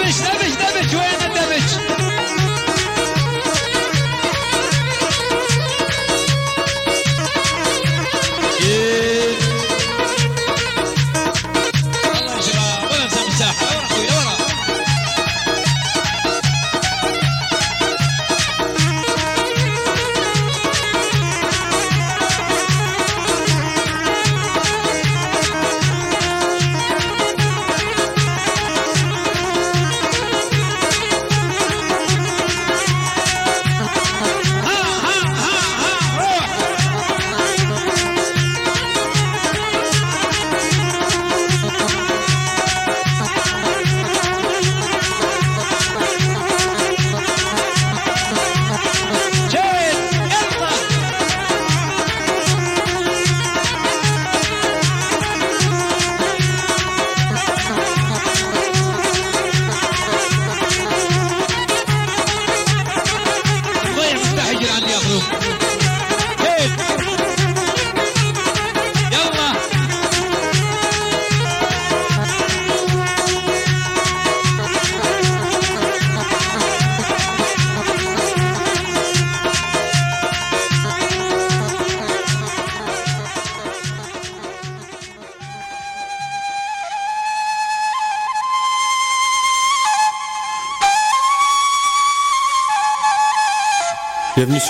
Nebisch, Nebisch, Nebisch, Nebisch,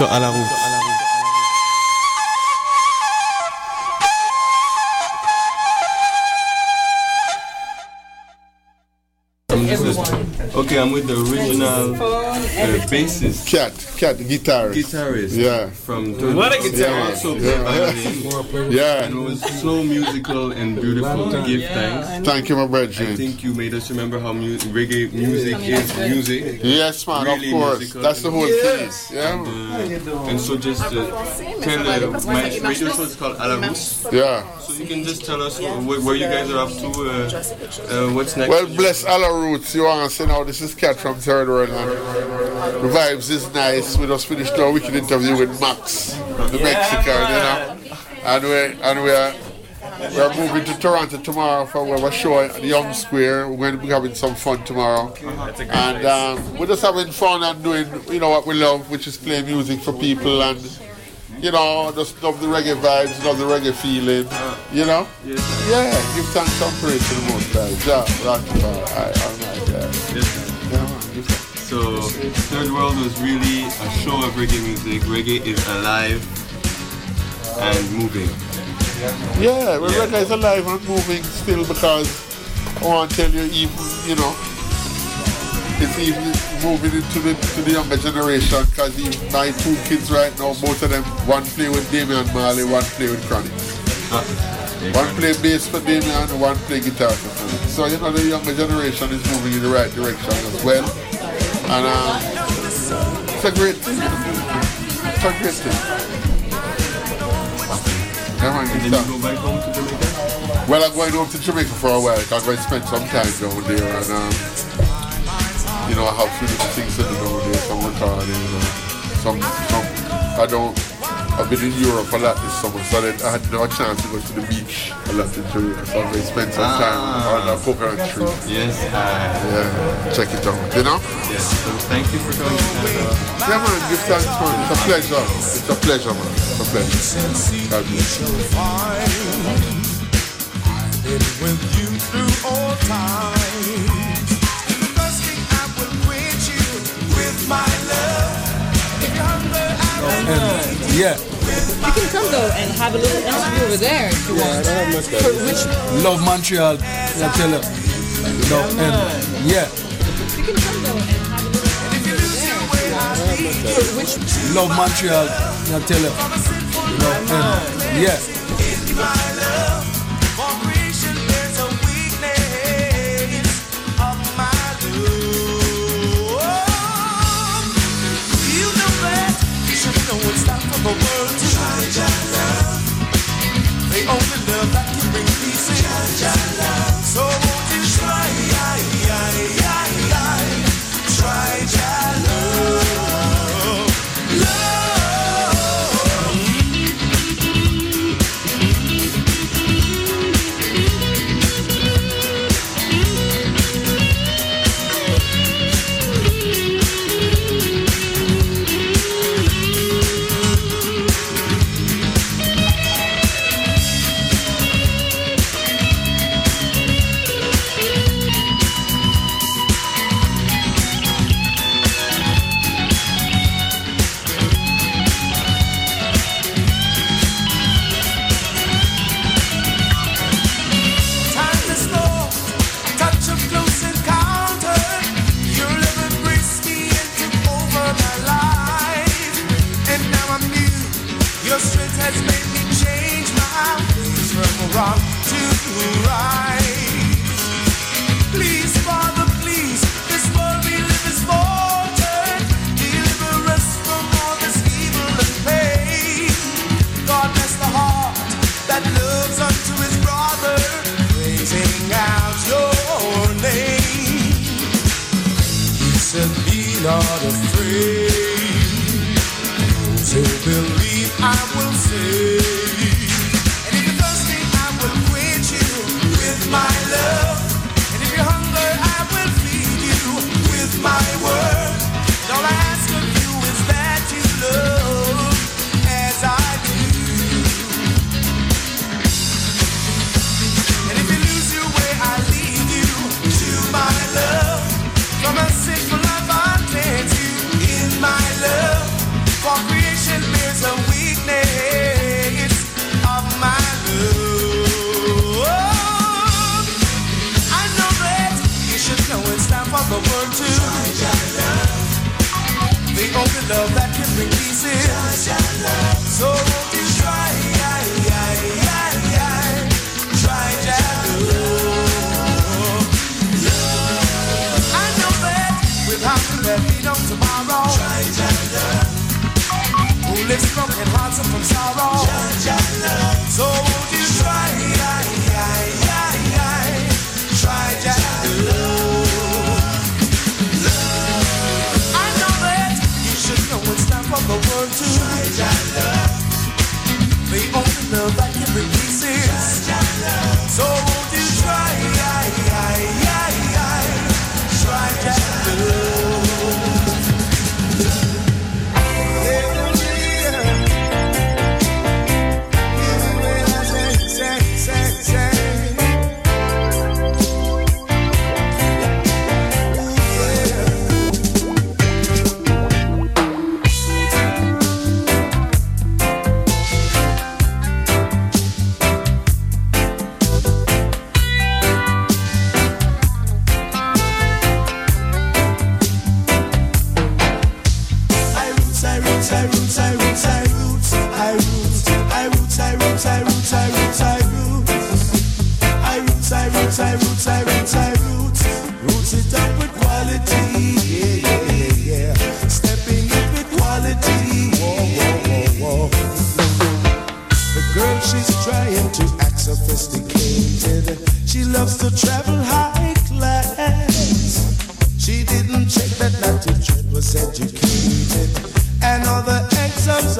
À la route. Uh, bassist, Cat, cat, guitarist. guitarist. Yeah. From Turkey. What a Yeah, guitarist. also Yeah. violin. Yeah. And it was so musical and beautiful to give thanks. Thank you, my I brethren. think you made us remember how mu- reggae music is music. Yes, man, Really of course. That's the whole thing. Yeah. Uh, and so just uh, tell uh, my radio show is called Alarus. Yeah. So you can just tell us wh- where you guys are up to, uh, uh, what's next. Well, bless Allah roots. You want to say now, this is Cat from Third World. The vibes is nice. We just finished our wicked interview with Max, the Mexican, you know. And we and we are we are moving to Toronto tomorrow for our show at the Young Square. We're going to be having some fun tomorrow. And um, we're just having fun and doing, you know, what we love, which is playing music for people and, you know, just love the reggae vibes, love the reggae feeling, you know? Yeah, give thanks and praise to the Most High. Jah, Rastafari, I, I'm like that. Yeah, man, give thanks. So, Third World was really a show of reggae music. Reggae is alive and moving. Yeah, well, Yeah. reggae is alive and moving still because I want to tell you, even, you know, it's even moving into the to the younger generation because my two kids right now, both of them, one play with Damian Marley, one play with Chronixx. Uh-huh. One play bass for Damian, one play guitar for Chronixx. So, you know, the younger generation is moving in the right direction as well. And um, it's a great thing. It's a great thing. Man, Then you go back home to Jamaica? Well, I'm going home to Jamaica for a while. I'm going to spend some time down there, and um, you know, I have few little things to do down there, some recording, you know, some, some. I don't. I've been in Europe a lot this summer, so that I had no chance to go to the beach a lot in Jamaica. So I'm going to spend some time Ah. on the coconut tree. Yes, uh, Yeah, check it out. You know? yes. So thank you for coming to Canada. Yeah, man. Give thanks, man. It's a pleasure. It's a pleasure, man. It's a pleasure. God bless. been with you through all times. The first thing I will quench you with my love. If you're hungry, I will Yeah, You can come though and have a little interview over there if you want. For which love Montreal. I tell you. No, and yeah, you can come though and have a little interview over there if you want. For which love Montreal. I tell you. No, and yeah. For try your love. The only love that can bring peace your love. So won't you try, try your love,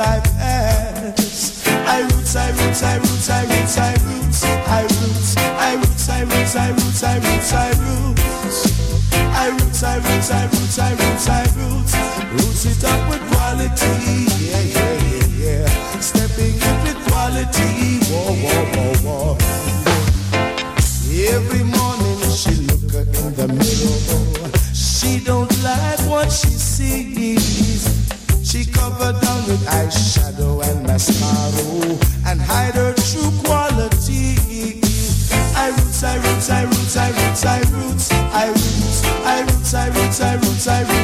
I pass. I roots, I roots, I roots, I roots, I roots, I roots, I roots, I roots, I roots, I roots, I roots. I roots, I roots, I roots, I roots, I roots, roots it up with quality. with eyeshadow and mascara and hide her true quality. I roots, I roots, I roots, I roots, I roots, I roots, I roots, I roots, I roots.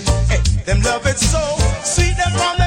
music. Hey, them love it so sweet. Them on the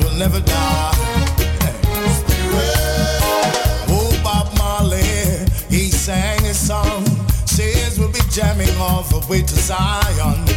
We'll never die. Oh, Bob Marley, he sang his song. Says we'll be jamming all the way to Zion.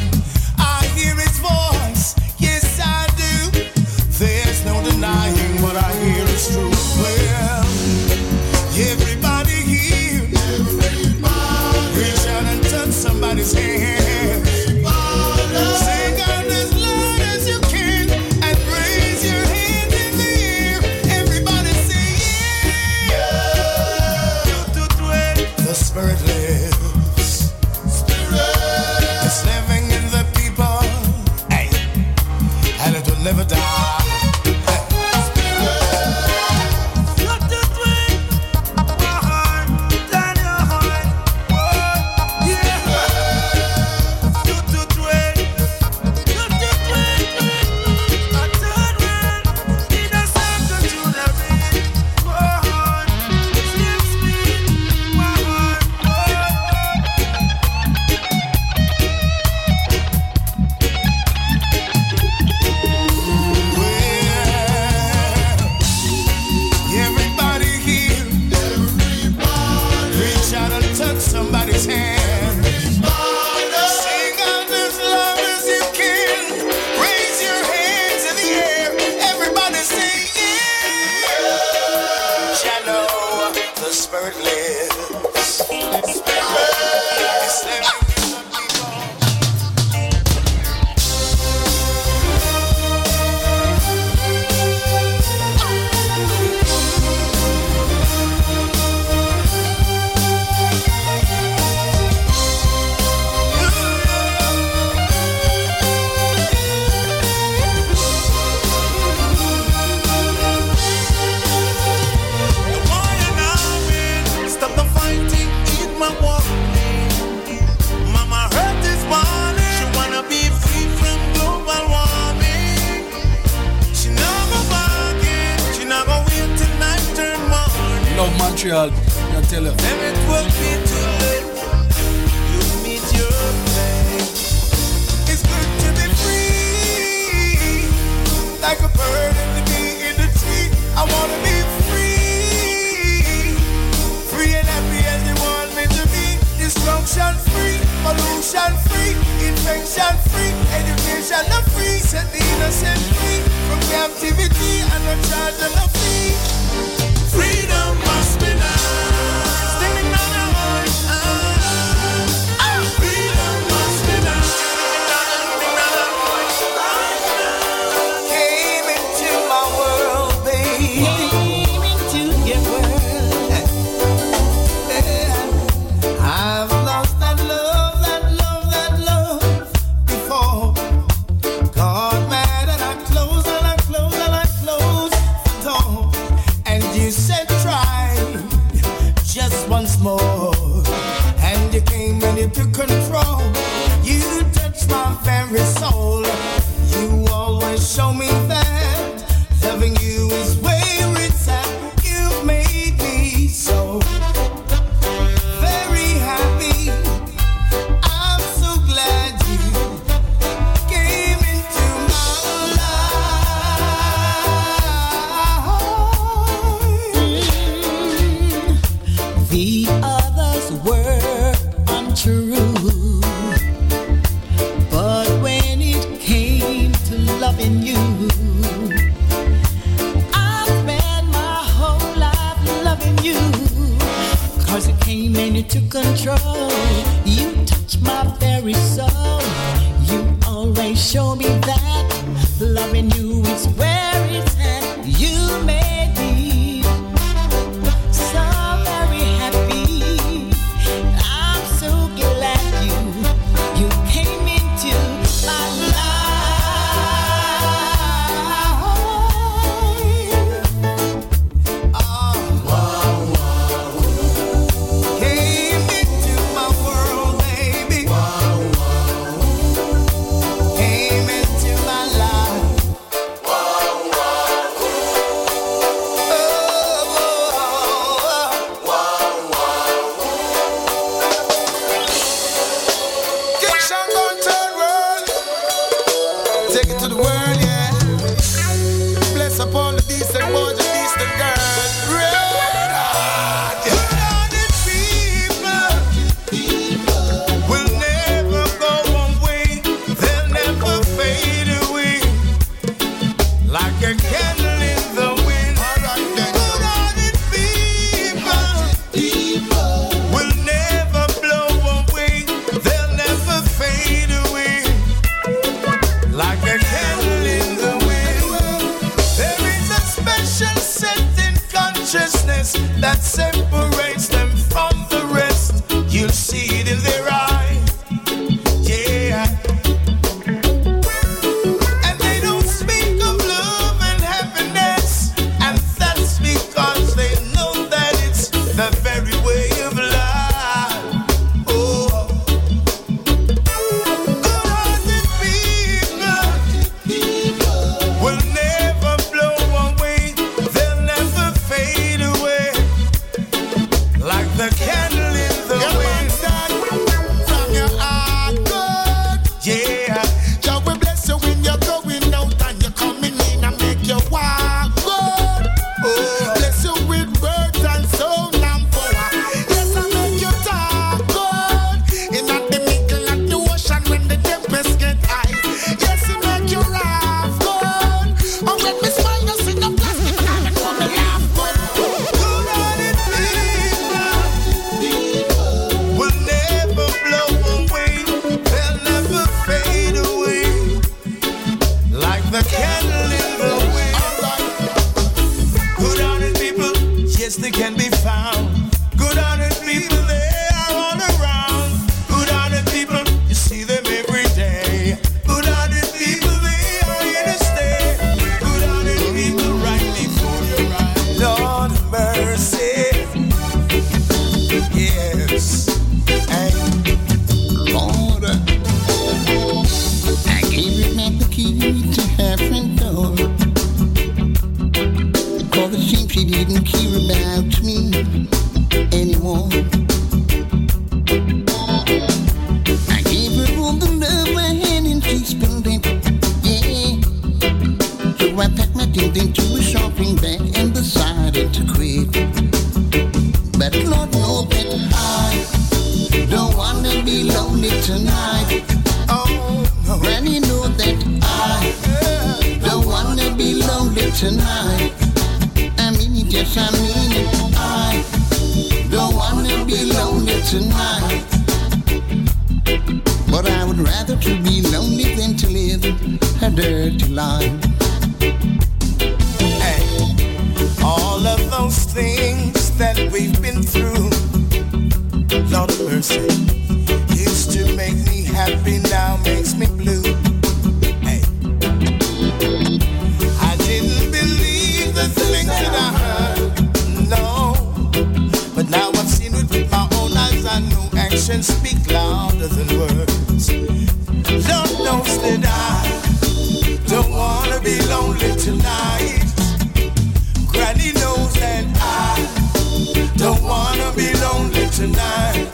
tonight.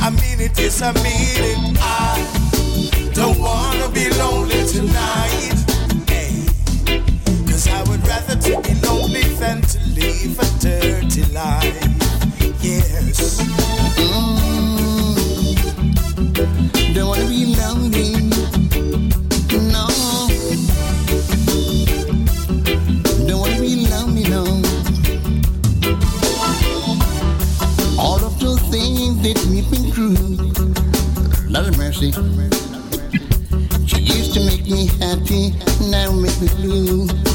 I mean it, yes, I mean it. I don't wanna be lonely tonight. mercy. She used to make me happy, now make me blue.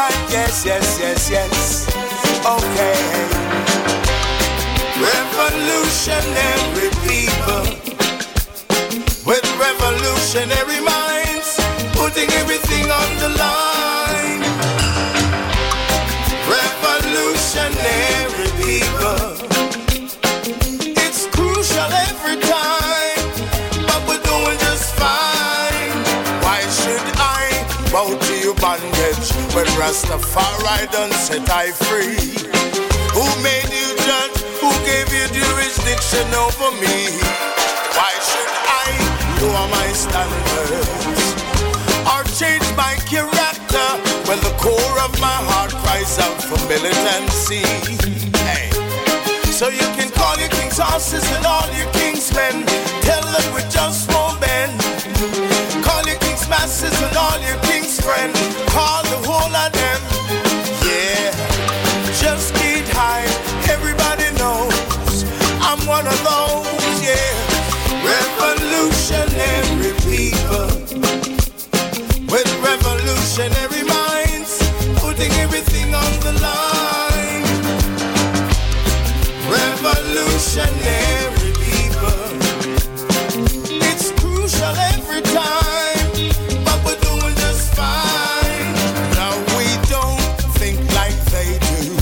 Right, yes, yes, yes, yes. Okay. Revolutionary people with revolutionary minds, putting everything on the line. When Rastafari done set I free? Who made you judge? Who gave you jurisdiction over me? Why should I lower my standards or change my character when the core of my heart cries out for militancy? Hey. So you can call your king's horses and all your king's men. Tell them we just won't bend. Call your king's masses and all your king's People. It's crucial every time, but we're doing just fine. Now we don't think like they do.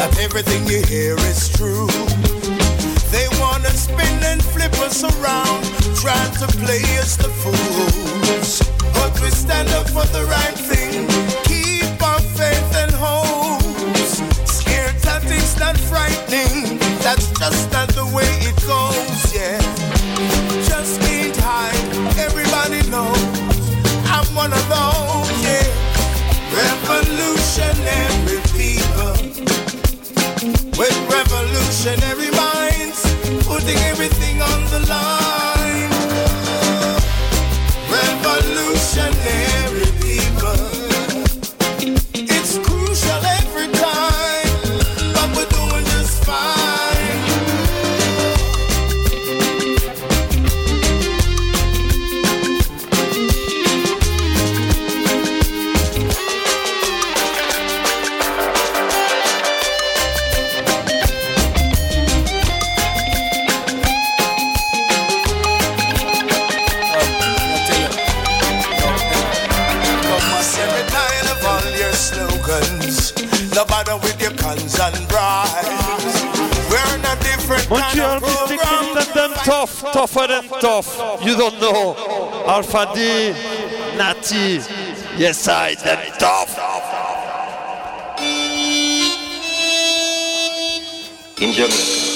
That everything you hear is true. They wanna spin and flip us around, trying to play us the fools. But we stand up for the right thing, keep our faith and hopes. Scared tactics not frightening, revolutionary minds, putting everything on the line. Music program. tough, tougher than tough. You don't know. Alpha D, Natty, yes I, them tough. In Jamaica.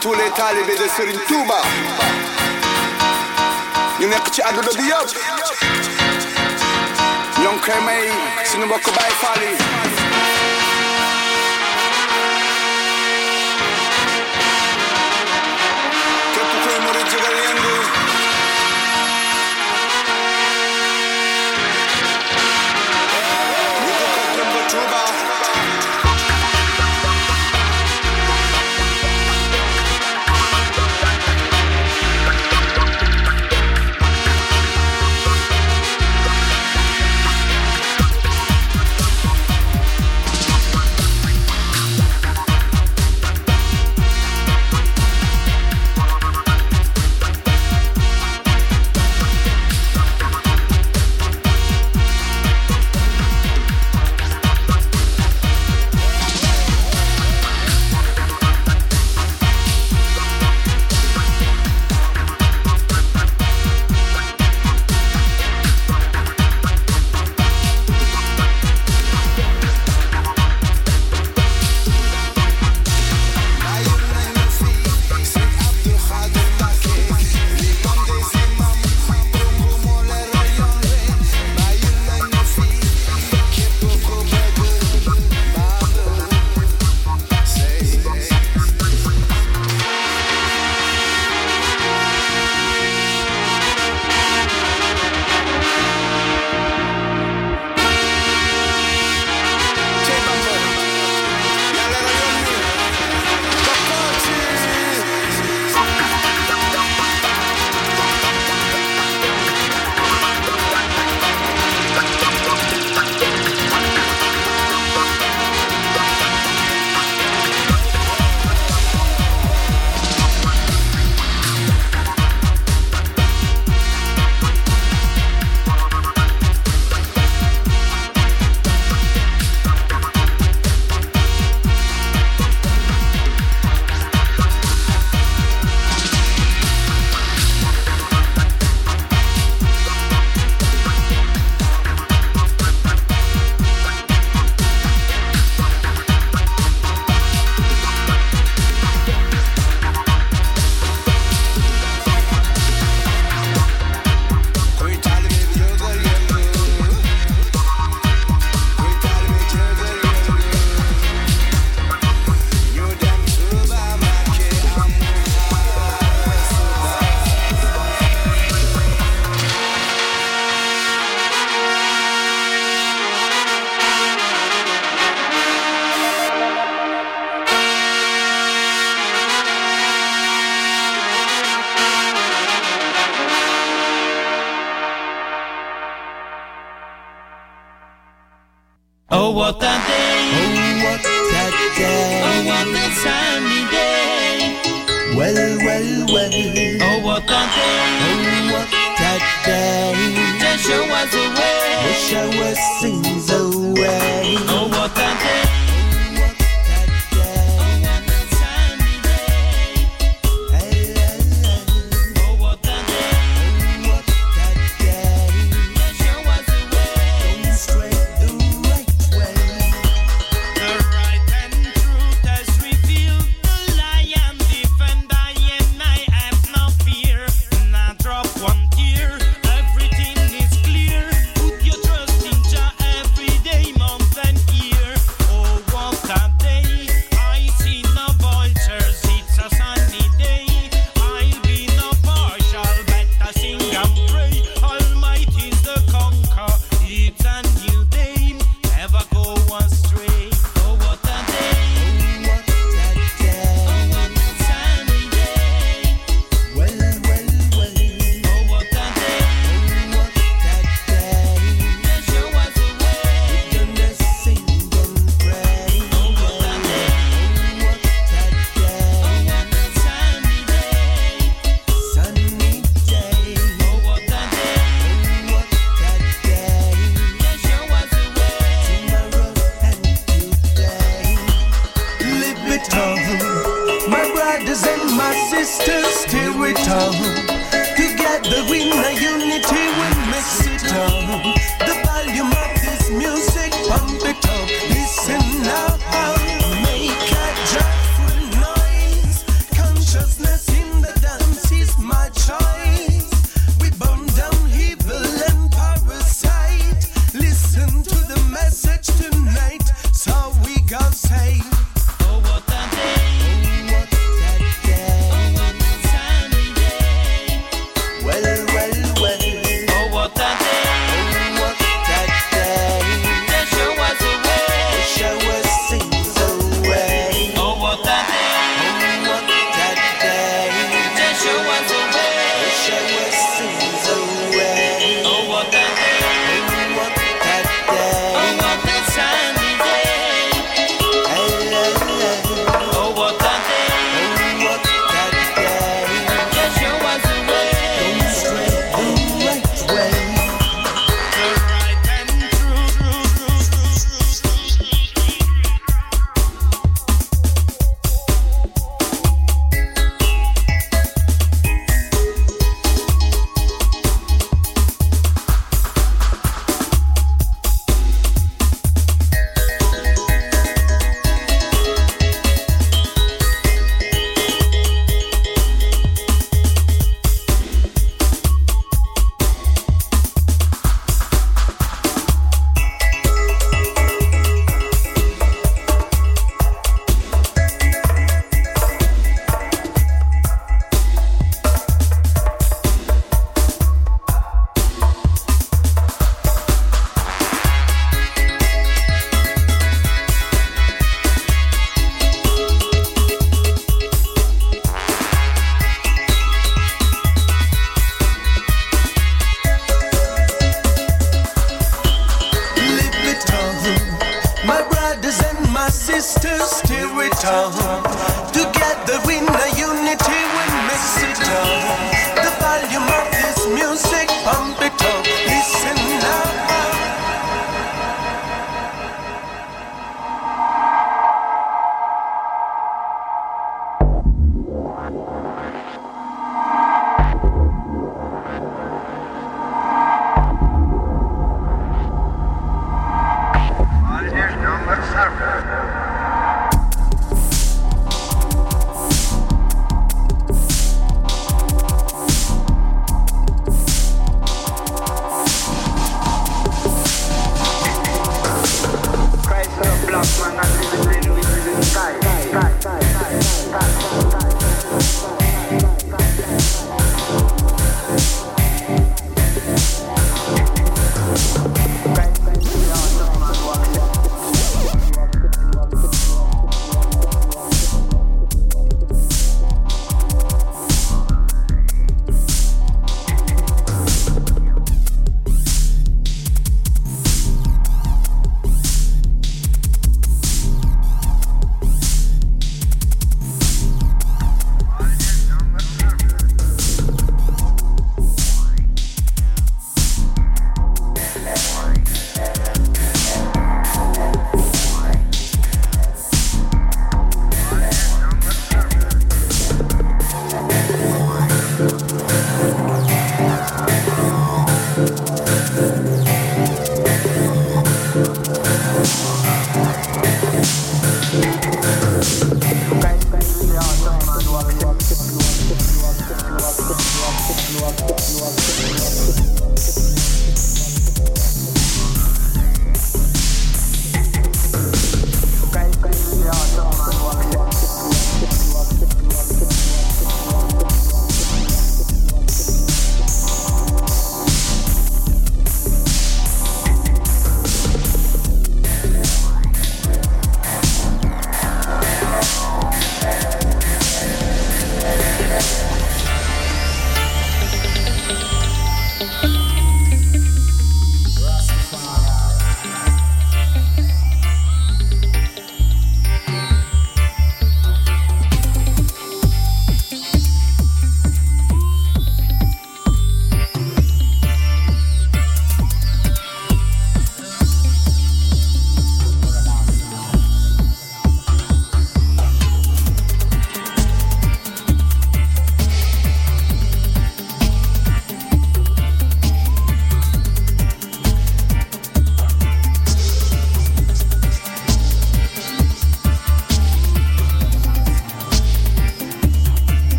tous les talibés de Serigne Touba. Ñu nekk ci àdduna bi yëpp. Ñoo ngi koy may suñu mbokk Baay Faal yi.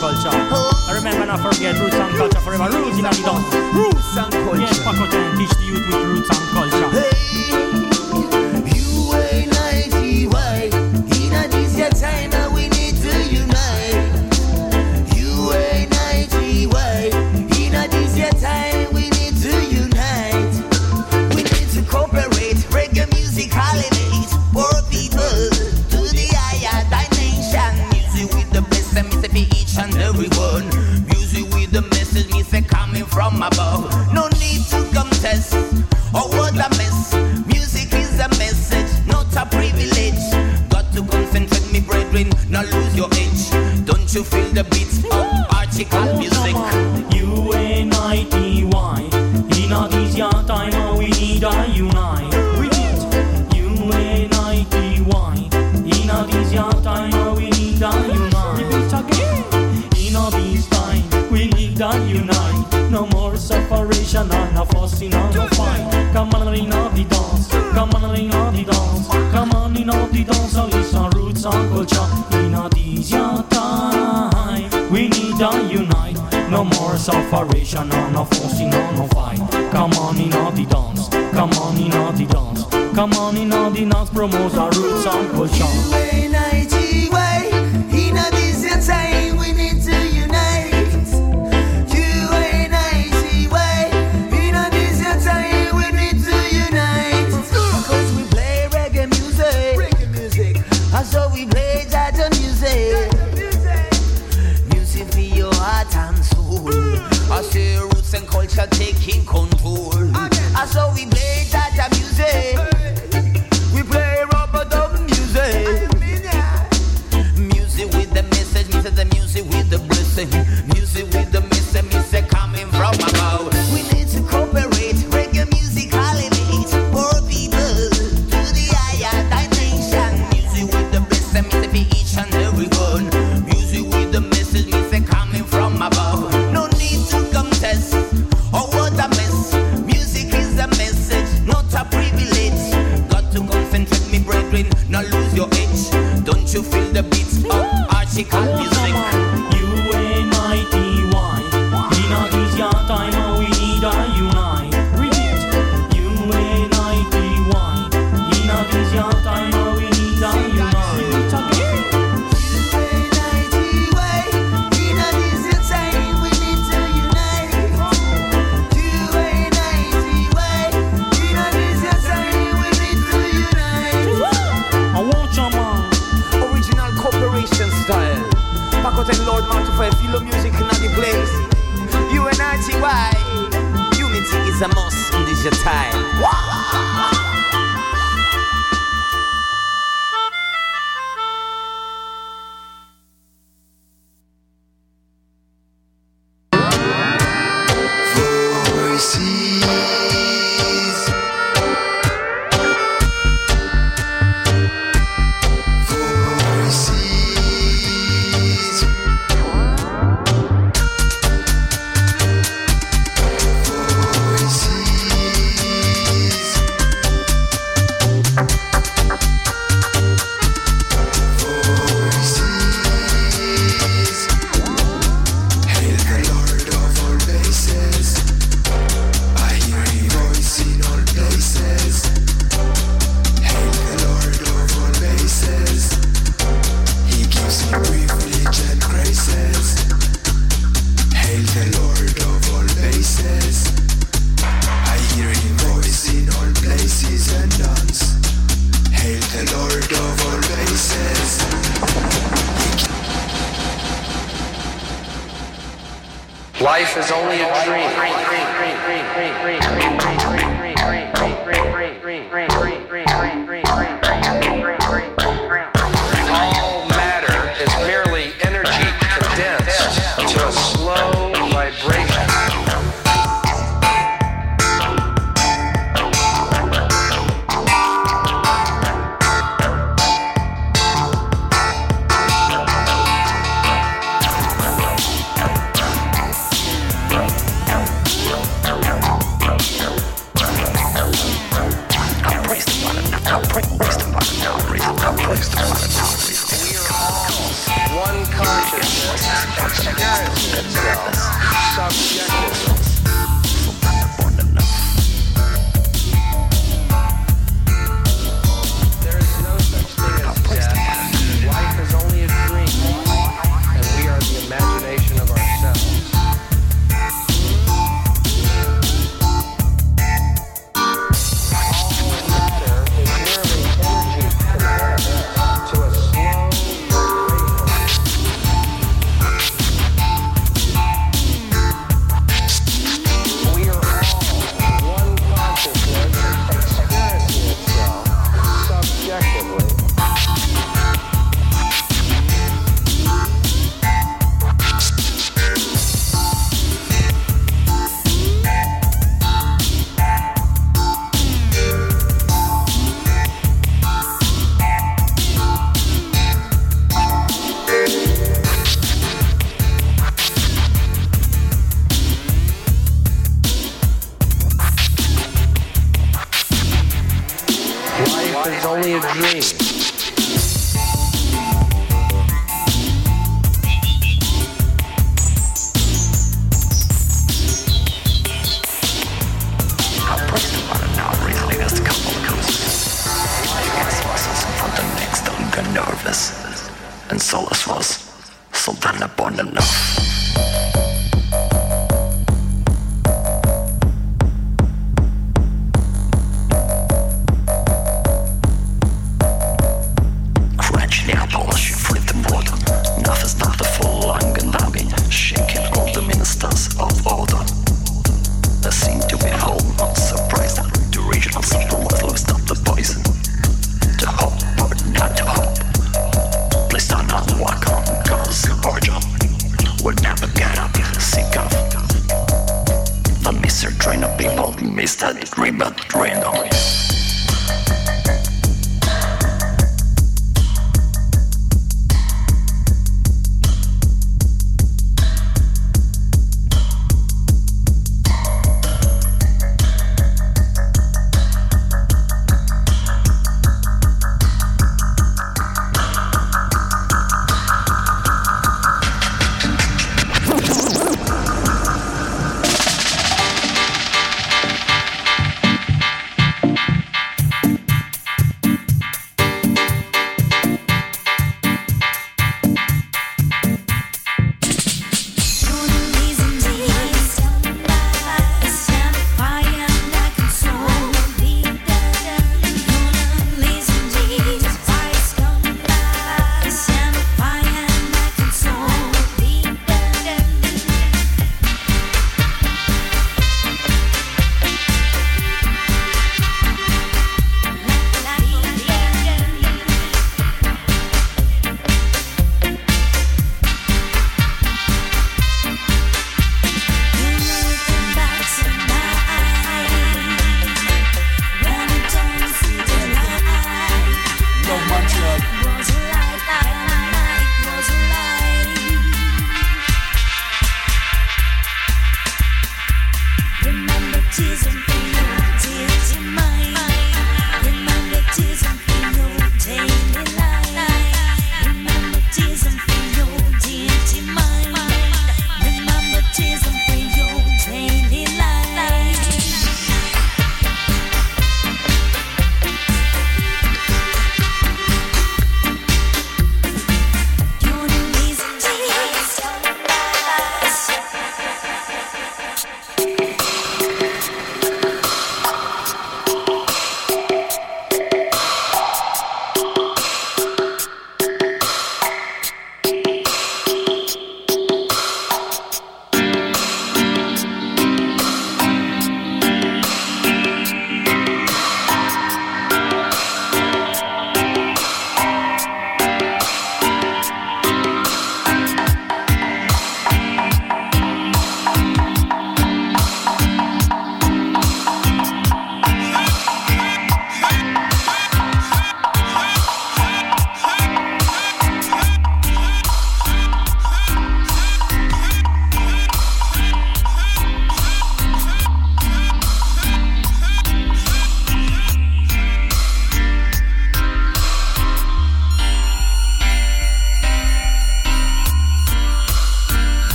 culture. I remember not forget roots and culture forever. Roots in the Roots and culture. Yes, Paco teach the youth with roots and culture. Hey.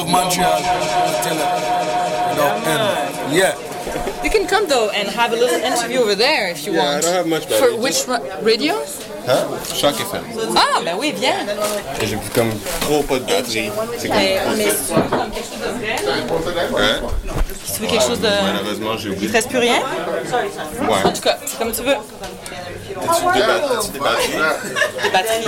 Love Montreal. Tell her. Love them. Yeah. You can come though and have a little interview over there if you Yeah, I want. don't have much For which ra- radio? Hein? CHOQ FM. Ah, ben oui, viens. Et J'ai comme trop pas de batterie. C'est comme Mais, trop mais fait. si tu veux comme quelque chose de vrai, Hein? si tu veux quelque chose de. Malheureusement, j'ai Il oublié. te reste plus rien? Ouais. En tout cas, c'est comme tu veux. As-tu des, ba- as-tu des batteries? Des batteries.